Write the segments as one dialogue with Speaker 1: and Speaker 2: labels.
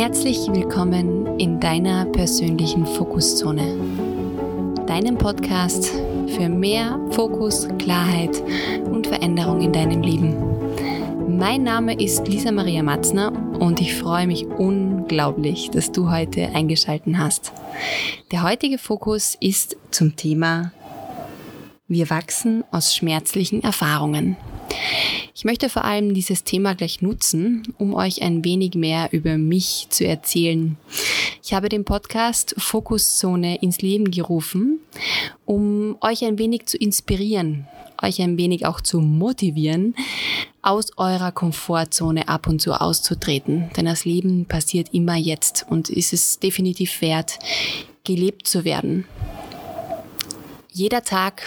Speaker 1: Herzlich willkommen in deiner persönlichen Fokuszone, deinem Podcast für mehr Fokus, Klarheit und Veränderung in deinem Leben. Mein Name ist Lisa Maria Matzner und ich freue mich unglaublich, dass du heute eingeschalten hast. Der heutige Fokus ist zum Thema Wir wachsen aus schmerzlichen Erfahrungen. Ich möchte vor allem dieses Thema gleich nutzen, um euch ein wenig mehr über mich zu erzählen. Ich habe den Podcast Fokuszone ins Leben gerufen, um euch ein wenig zu inspirieren, euch ein wenig auch zu motivieren, aus eurer Komfortzone ab und zu auszutreten. Denn das Leben passiert immer jetzt und ist es definitiv wert, gelebt zu werden. Jeder Tag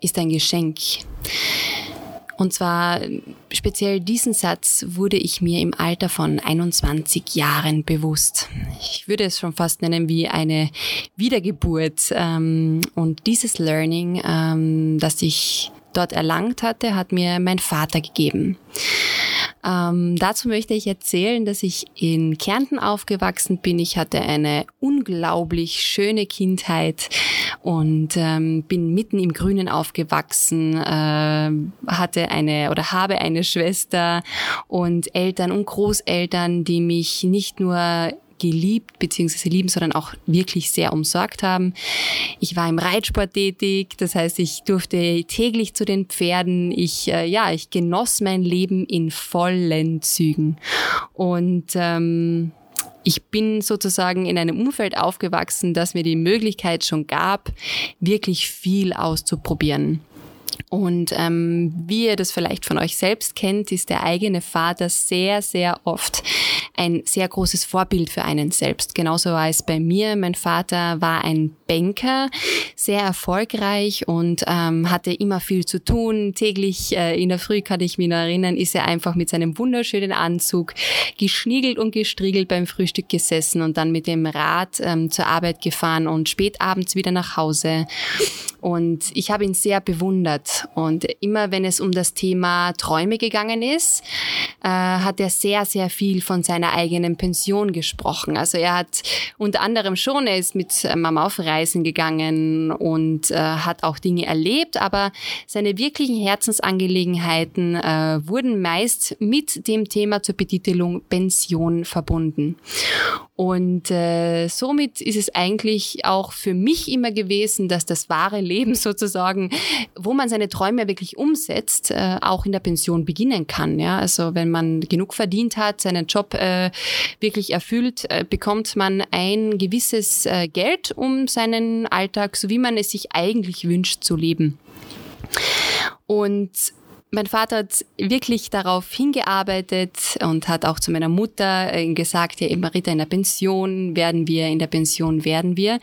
Speaker 1: ist ein Geschenk. Und zwar speziell diesen Satz wurde ich mir im Alter von 21 Jahren bewusst. Ich würde es schon fast nennen wie eine Wiedergeburt. Ähm, und dieses Learning, ähm, das ich dort erlangt hatte, hat mir mein Vater gegeben. Ähm, dazu möchte ich erzählen, dass ich in Kärnten aufgewachsen bin. Ich hatte eine unglaublich schöne Kindheit und ähm, bin mitten im Grünen aufgewachsen, äh, hatte eine oder habe eine Schwester und Eltern und Großeltern, die mich nicht nur geliebt bzw. lieben, sondern auch wirklich sehr umsorgt haben. Ich war im Reitsport tätig, das heißt, ich durfte täglich zu den Pferden. Ich, äh, ja, ich genoss mein Leben in vollen Zügen. Und ähm, ich bin sozusagen in einem Umfeld aufgewachsen, das mir die Möglichkeit schon gab, wirklich viel auszuprobieren. Und ähm, wie ihr das vielleicht von euch selbst kennt, ist der eigene Vater sehr, sehr oft ein sehr großes Vorbild für einen selbst. Genauso war es bei mir. Mein Vater war ein Banker, sehr erfolgreich und ähm, hatte immer viel zu tun. Täglich äh, in der Früh kann ich mich noch erinnern, ist er einfach mit seinem wunderschönen Anzug geschniegelt und gestriegelt beim Frühstück gesessen und dann mit dem Rad ähm, zur Arbeit gefahren und spät abends wieder nach Hause. Und ich habe ihn sehr bewundert. Und immer wenn es um das Thema Träume gegangen ist, äh, hat er sehr, sehr viel von seiner eigenen Pension gesprochen. Also er hat unter anderem schon, er ist mit Mama auf Reisen gegangen und äh, hat auch Dinge erlebt, aber seine wirklichen Herzensangelegenheiten äh, wurden meist mit dem Thema zur Betitelung Pension verbunden. Und äh, somit ist es eigentlich auch für mich immer gewesen, dass das wahre Leben sozusagen, wo man seine Träume wirklich umsetzt, äh, auch in der Pension beginnen kann. Ja? Also wenn man genug verdient hat, seinen Job äh, wirklich erfüllt, äh, bekommt man ein gewisses äh, Geld, um seinen Alltag, so wie man es sich eigentlich wünscht, zu leben. Und mein Vater hat wirklich darauf hingearbeitet und hat auch zu meiner Mutter äh, gesagt, ja, Emerita in der Pension werden wir, in der Pension werden wir.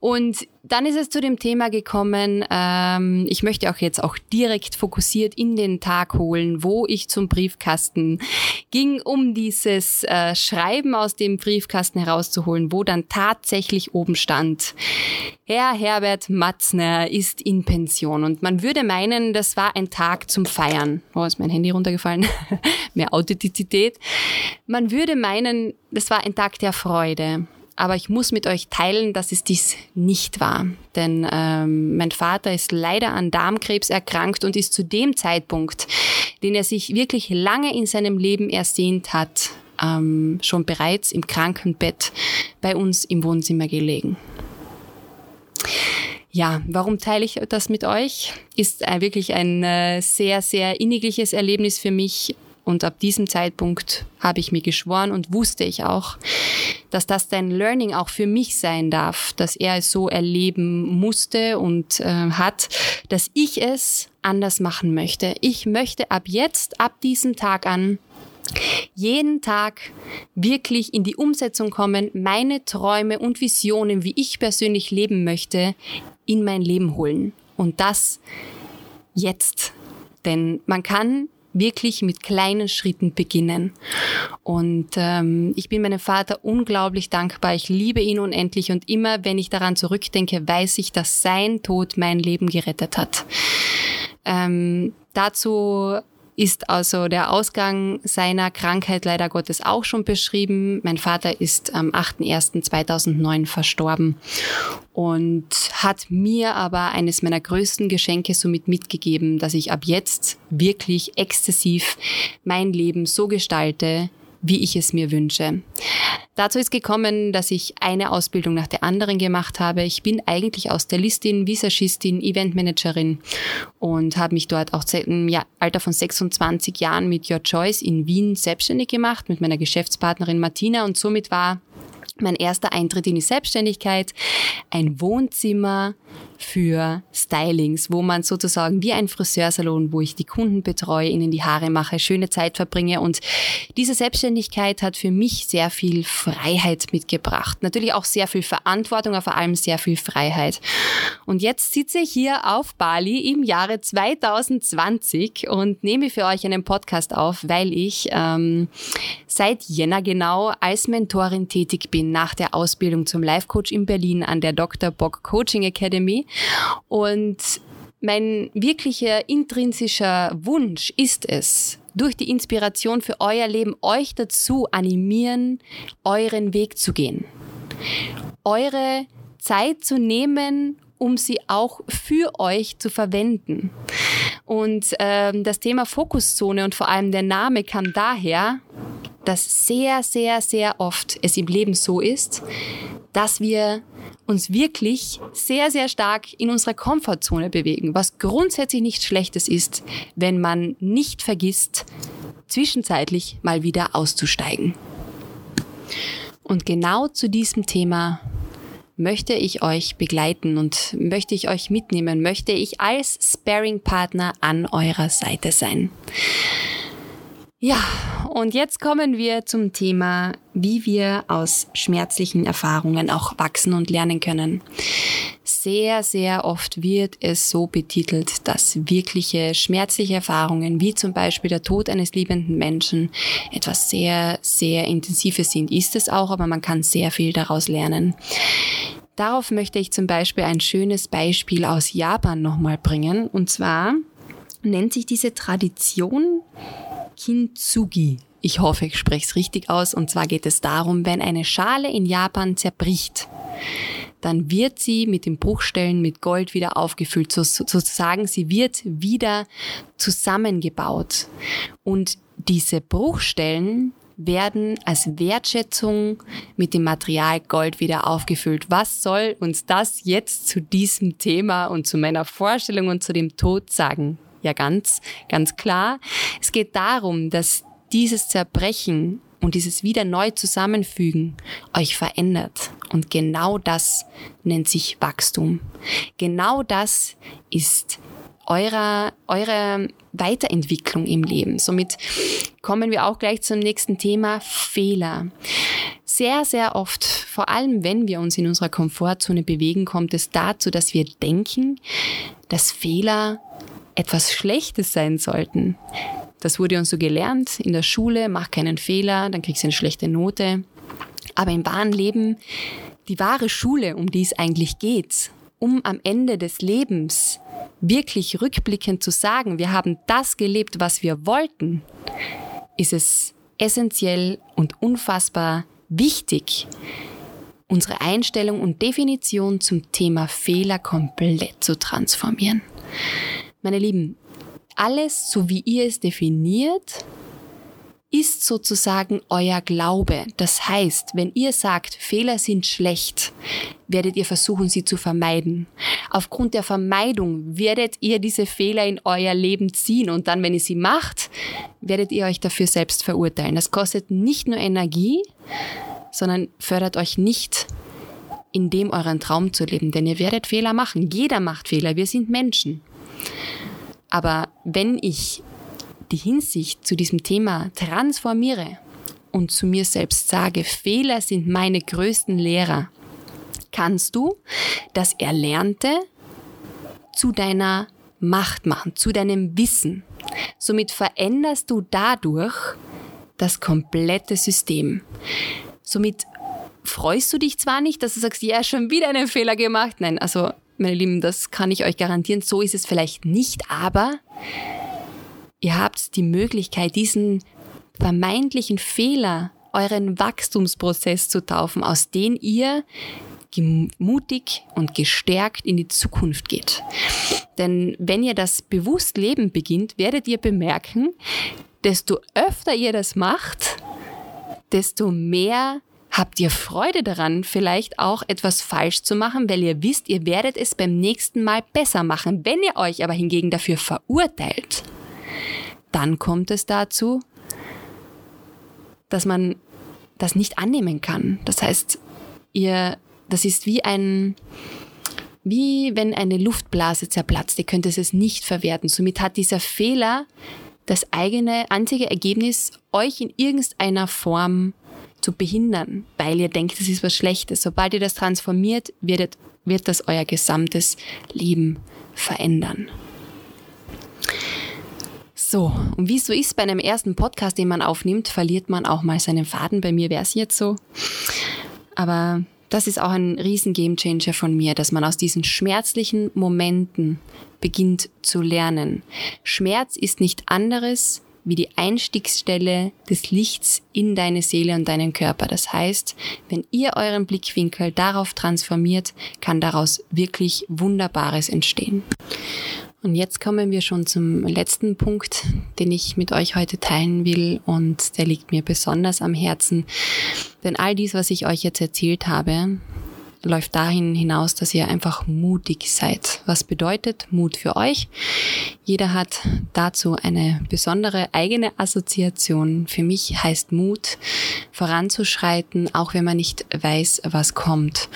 Speaker 1: Und dann ist es zu dem Thema gekommen, ähm, ich möchte auch jetzt auch direkt fokussiert in den Tag holen, wo ich zum Briefkasten ging, um dieses äh, Schreiben aus dem Briefkasten herauszuholen, wo dann tatsächlich oben stand, Herr Herbert Matzner ist in Pension. Und man würde meinen, das war ein Tag zum Feiern. Oh, ist mein Handy runtergefallen. Mehr Authentizität. Man würde meinen, das war ein Tag der Freude. Aber ich muss mit euch teilen, dass es dies nicht war. Denn ähm, mein Vater ist leider an Darmkrebs erkrankt und ist zu dem Zeitpunkt, den er sich wirklich lange in seinem Leben ersehnt hat, ähm, schon bereits im Krankenbett bei uns im Wohnzimmer gelegen. Ja, warum teile ich das mit euch? Ist äh, wirklich ein äh, sehr, sehr innigliches Erlebnis für mich. Und ab diesem Zeitpunkt habe ich mir geschworen und wusste ich auch, dass das dein Learning auch für mich sein darf, dass er es so erleben musste und äh, hat, dass ich es anders machen möchte. Ich möchte ab jetzt, ab diesem Tag an, jeden Tag wirklich in die Umsetzung kommen, meine Träume und Visionen, wie ich persönlich leben möchte, in mein Leben holen. Und das jetzt. Denn man kann wirklich mit kleinen Schritten beginnen. Und ähm, ich bin meinem Vater unglaublich dankbar. Ich liebe ihn unendlich und immer, wenn ich daran zurückdenke, weiß ich, dass sein Tod mein Leben gerettet hat. Ähm, dazu ist also der Ausgang seiner Krankheit leider Gottes auch schon beschrieben. Mein Vater ist am 8.1.2009 verstorben und hat mir aber eines meiner größten Geschenke somit mitgegeben, dass ich ab jetzt wirklich exzessiv mein Leben so gestalte, wie ich es mir wünsche. Dazu ist gekommen, dass ich eine Ausbildung nach der anderen gemacht habe. Ich bin eigentlich aus der Listin, Visagistin, Eventmanagerin und habe mich dort auch im Alter von 26 Jahren mit Your Choice in Wien selbstständig gemacht, mit meiner Geschäftspartnerin Martina und somit war mein erster Eintritt in die Selbstständigkeit, ein Wohnzimmer für Stylings, wo man sozusagen wie ein Friseursalon, wo ich die Kunden betreue, ihnen die Haare mache, schöne Zeit verbringe. Und diese Selbstständigkeit hat für mich sehr viel Freiheit mitgebracht. Natürlich auch sehr viel Verantwortung, aber vor allem sehr viel Freiheit. Und jetzt sitze ich hier auf Bali im Jahre 2020 und nehme für euch einen Podcast auf, weil ich ähm, seit Jänner genau als Mentorin tätig bin nach der Ausbildung zum Life Coach in Berlin an der Dr. Bock Coaching Academy und mein wirklicher intrinsischer Wunsch ist es, durch die Inspiration für euer Leben euch dazu animieren, euren Weg zu gehen. Eure Zeit zu nehmen, um sie auch für euch zu verwenden. Und ähm, das Thema Fokuszone und vor allem der Name kam daher, dass sehr, sehr, sehr oft es im Leben so ist, dass wir uns wirklich sehr, sehr stark in unserer Komfortzone bewegen, was grundsätzlich nichts Schlechtes ist, wenn man nicht vergisst, zwischenzeitlich mal wieder auszusteigen. Und genau zu diesem Thema möchte ich euch begleiten und möchte ich euch mitnehmen, möchte ich als Sparing-Partner an eurer Seite sein. Ja, und jetzt kommen wir zum Thema, wie wir aus schmerzlichen Erfahrungen auch wachsen und lernen können. Sehr, sehr oft wird es so betitelt, dass wirkliche schmerzliche Erfahrungen, wie zum Beispiel der Tod eines liebenden Menschen, etwas sehr, sehr Intensives sind. Ist es auch, aber man kann sehr viel daraus lernen. Darauf möchte ich zum Beispiel ein schönes Beispiel aus Japan nochmal bringen. Und zwar nennt sich diese Tradition Kintsugi. Ich hoffe, ich spreche es richtig aus. Und zwar geht es darum, wenn eine Schale in Japan zerbricht, dann wird sie mit den Bruchstellen mit Gold wieder aufgefüllt. So, sozusagen, sie wird wieder zusammengebaut. Und diese Bruchstellen werden als Wertschätzung mit dem Material Gold wieder aufgefüllt. Was soll uns das jetzt zu diesem Thema und zu meiner Vorstellung und zu dem Tod sagen? ja ganz, ganz klar. Es geht darum, dass dieses Zerbrechen und dieses wieder neu zusammenfügen euch verändert. Und genau das nennt sich Wachstum. Genau das ist eurer, eure Weiterentwicklung im Leben. Somit kommen wir auch gleich zum nächsten Thema, Fehler. Sehr, sehr oft, vor allem wenn wir uns in unserer Komfortzone bewegen, kommt es dazu, dass wir denken, dass Fehler etwas Schlechtes sein sollten. Das wurde uns so gelernt in der Schule, mach keinen Fehler, dann kriegst du eine schlechte Note. Aber im wahren Leben, die wahre Schule, um die es eigentlich geht, um am Ende des Lebens wirklich rückblickend zu sagen, wir haben das gelebt, was wir wollten, ist es essentiell und unfassbar wichtig, unsere Einstellung und Definition zum Thema Fehler komplett zu transformieren. Meine Lieben, alles, so wie ihr es definiert, ist sozusagen euer Glaube. Das heißt, wenn ihr sagt, Fehler sind schlecht, werdet ihr versuchen, sie zu vermeiden. Aufgrund der Vermeidung werdet ihr diese Fehler in euer Leben ziehen und dann, wenn ihr sie macht, werdet ihr euch dafür selbst verurteilen. Das kostet nicht nur Energie, sondern fördert euch nicht in dem euren Traum zu leben, denn ihr werdet Fehler machen. Jeder macht Fehler. Wir sind Menschen. Aber wenn ich die Hinsicht zu diesem Thema transformiere und zu mir selbst sage, Fehler sind meine größten Lehrer, kannst du das Erlernte zu deiner Macht machen, zu deinem Wissen. Somit veränderst du dadurch das komplette System. Somit freust du dich zwar nicht, dass du sagst, ja, schon wieder einen Fehler gemacht. Nein, also meine Lieben, das kann ich euch garantieren. So ist es vielleicht nicht, aber ihr habt die Möglichkeit, diesen vermeintlichen Fehler, euren Wachstumsprozess zu taufen, aus dem ihr mutig und gestärkt in die Zukunft geht. Denn wenn ihr das bewusst Leben beginnt, werdet ihr bemerken, desto öfter ihr das macht, desto mehr habt ihr Freude daran, vielleicht auch etwas falsch zu machen, weil ihr wisst, ihr werdet es beim nächsten Mal besser machen. Wenn ihr euch aber hingegen dafür verurteilt, dann kommt es dazu, dass man das nicht annehmen kann. Das heißt, ihr das ist wie ein, wie wenn eine Luftblase zerplatzt. Ihr könnt es nicht verwerten. Somit hat dieser Fehler das eigene einzige Ergebnis, euch in irgendeiner Form zu behindern, weil ihr denkt, es ist was Schlechtes. Sobald ihr das transformiert, wird, wird das euer gesamtes Leben verändern. So, und wie es so ist bei einem ersten Podcast, den man aufnimmt, verliert man auch mal seinen Faden. Bei mir wäre es jetzt so. Aber das ist auch ein riesen Gamechanger von mir, dass man aus diesen schmerzlichen Momenten beginnt zu lernen. Schmerz ist nicht anderes wie die Einstiegsstelle des Lichts in deine Seele und deinen Körper. Das heißt, wenn ihr euren Blickwinkel darauf transformiert, kann daraus wirklich Wunderbares entstehen. Und jetzt kommen wir schon zum letzten Punkt, den ich mit euch heute teilen will und der liegt mir besonders am Herzen. Denn all dies, was ich euch jetzt erzählt habe, läuft dahin hinaus, dass ihr einfach mutig seid. Was bedeutet Mut für euch? Jeder hat dazu eine besondere eigene Assoziation. Für mich heißt Mut, voranzuschreiten, auch wenn man nicht weiß, was kommt.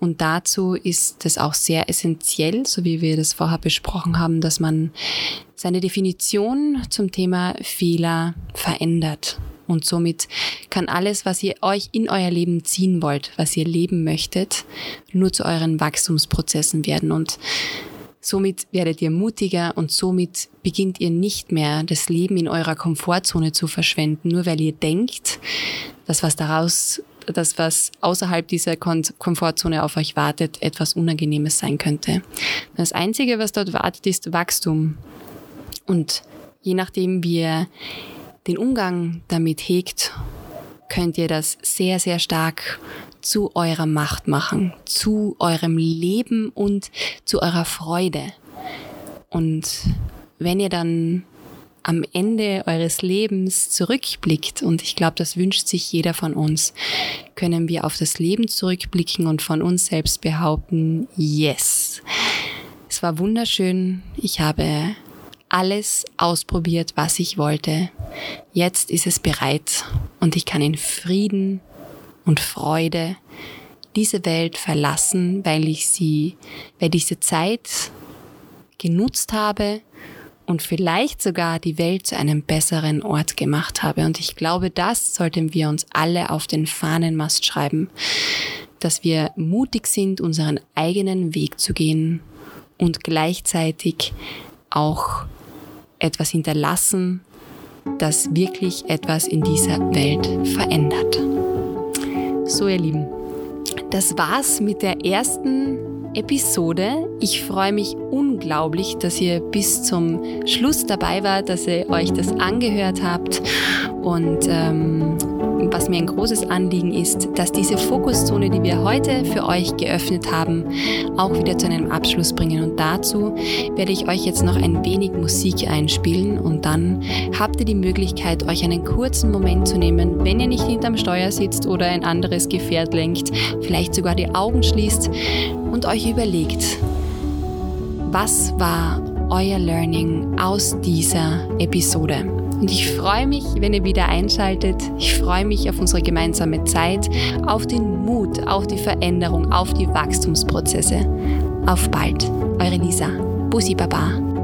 Speaker 1: Und dazu ist es auch sehr essentiell, so wie wir das vorher besprochen haben, dass man seine Definition zum Thema Fehler verändert. Und somit kann alles, was ihr euch in euer Leben ziehen wollt, was ihr leben möchtet, nur zu euren Wachstumsprozessen werden. Und somit werdet ihr mutiger und somit beginnt ihr nicht mehr das Leben in eurer Komfortzone zu verschwenden, nur weil ihr denkt, dass was daraus das, was außerhalb dieser Komfortzone auf euch wartet, etwas Unangenehmes sein könnte. Das Einzige, was dort wartet, ist Wachstum. Und je nachdem, wie ihr den Umgang damit hegt, könnt ihr das sehr, sehr stark zu eurer Macht machen, zu eurem Leben und zu eurer Freude. Und wenn ihr dann am Ende eures Lebens zurückblickt, und ich glaube, das wünscht sich jeder von uns, können wir auf das Leben zurückblicken und von uns selbst behaupten, yes. Es war wunderschön. Ich habe alles ausprobiert, was ich wollte. Jetzt ist es bereit und ich kann in Frieden und Freude diese Welt verlassen, weil ich sie, weil diese Zeit genutzt habe und vielleicht sogar die Welt zu einem besseren Ort gemacht habe. Und ich glaube, das sollten wir uns alle auf den Fahnenmast schreiben, dass wir mutig sind, unseren eigenen Weg zu gehen und gleichzeitig auch etwas hinterlassen, das wirklich etwas in dieser Welt verändert. So, ihr Lieben, das war's mit der ersten Episode. Ich freue mich unglaublich, dass ihr bis zum Schluss dabei wart, dass ihr euch das angehört habt und ähm, was mir ein großes Anliegen ist, dass diese Fokuszone, die wir heute für euch geöffnet haben, auch wieder zu einem Abschluss bringen. Und dazu werde ich euch jetzt noch ein wenig Musik einspielen und dann habt ihr die Möglichkeit, euch einen kurzen Moment zu nehmen, wenn ihr nicht hinterm Steuer sitzt oder ein anderes Gefährt lenkt, vielleicht sogar die Augen schließt und euch überlegt, was war euer Learning aus dieser Episode? Und ich freue mich, wenn ihr wieder einschaltet. Ich freue mich auf unsere gemeinsame Zeit, auf den Mut, auf die Veränderung, auf die Wachstumsprozesse. Auf bald, eure Lisa. Bussi Baba.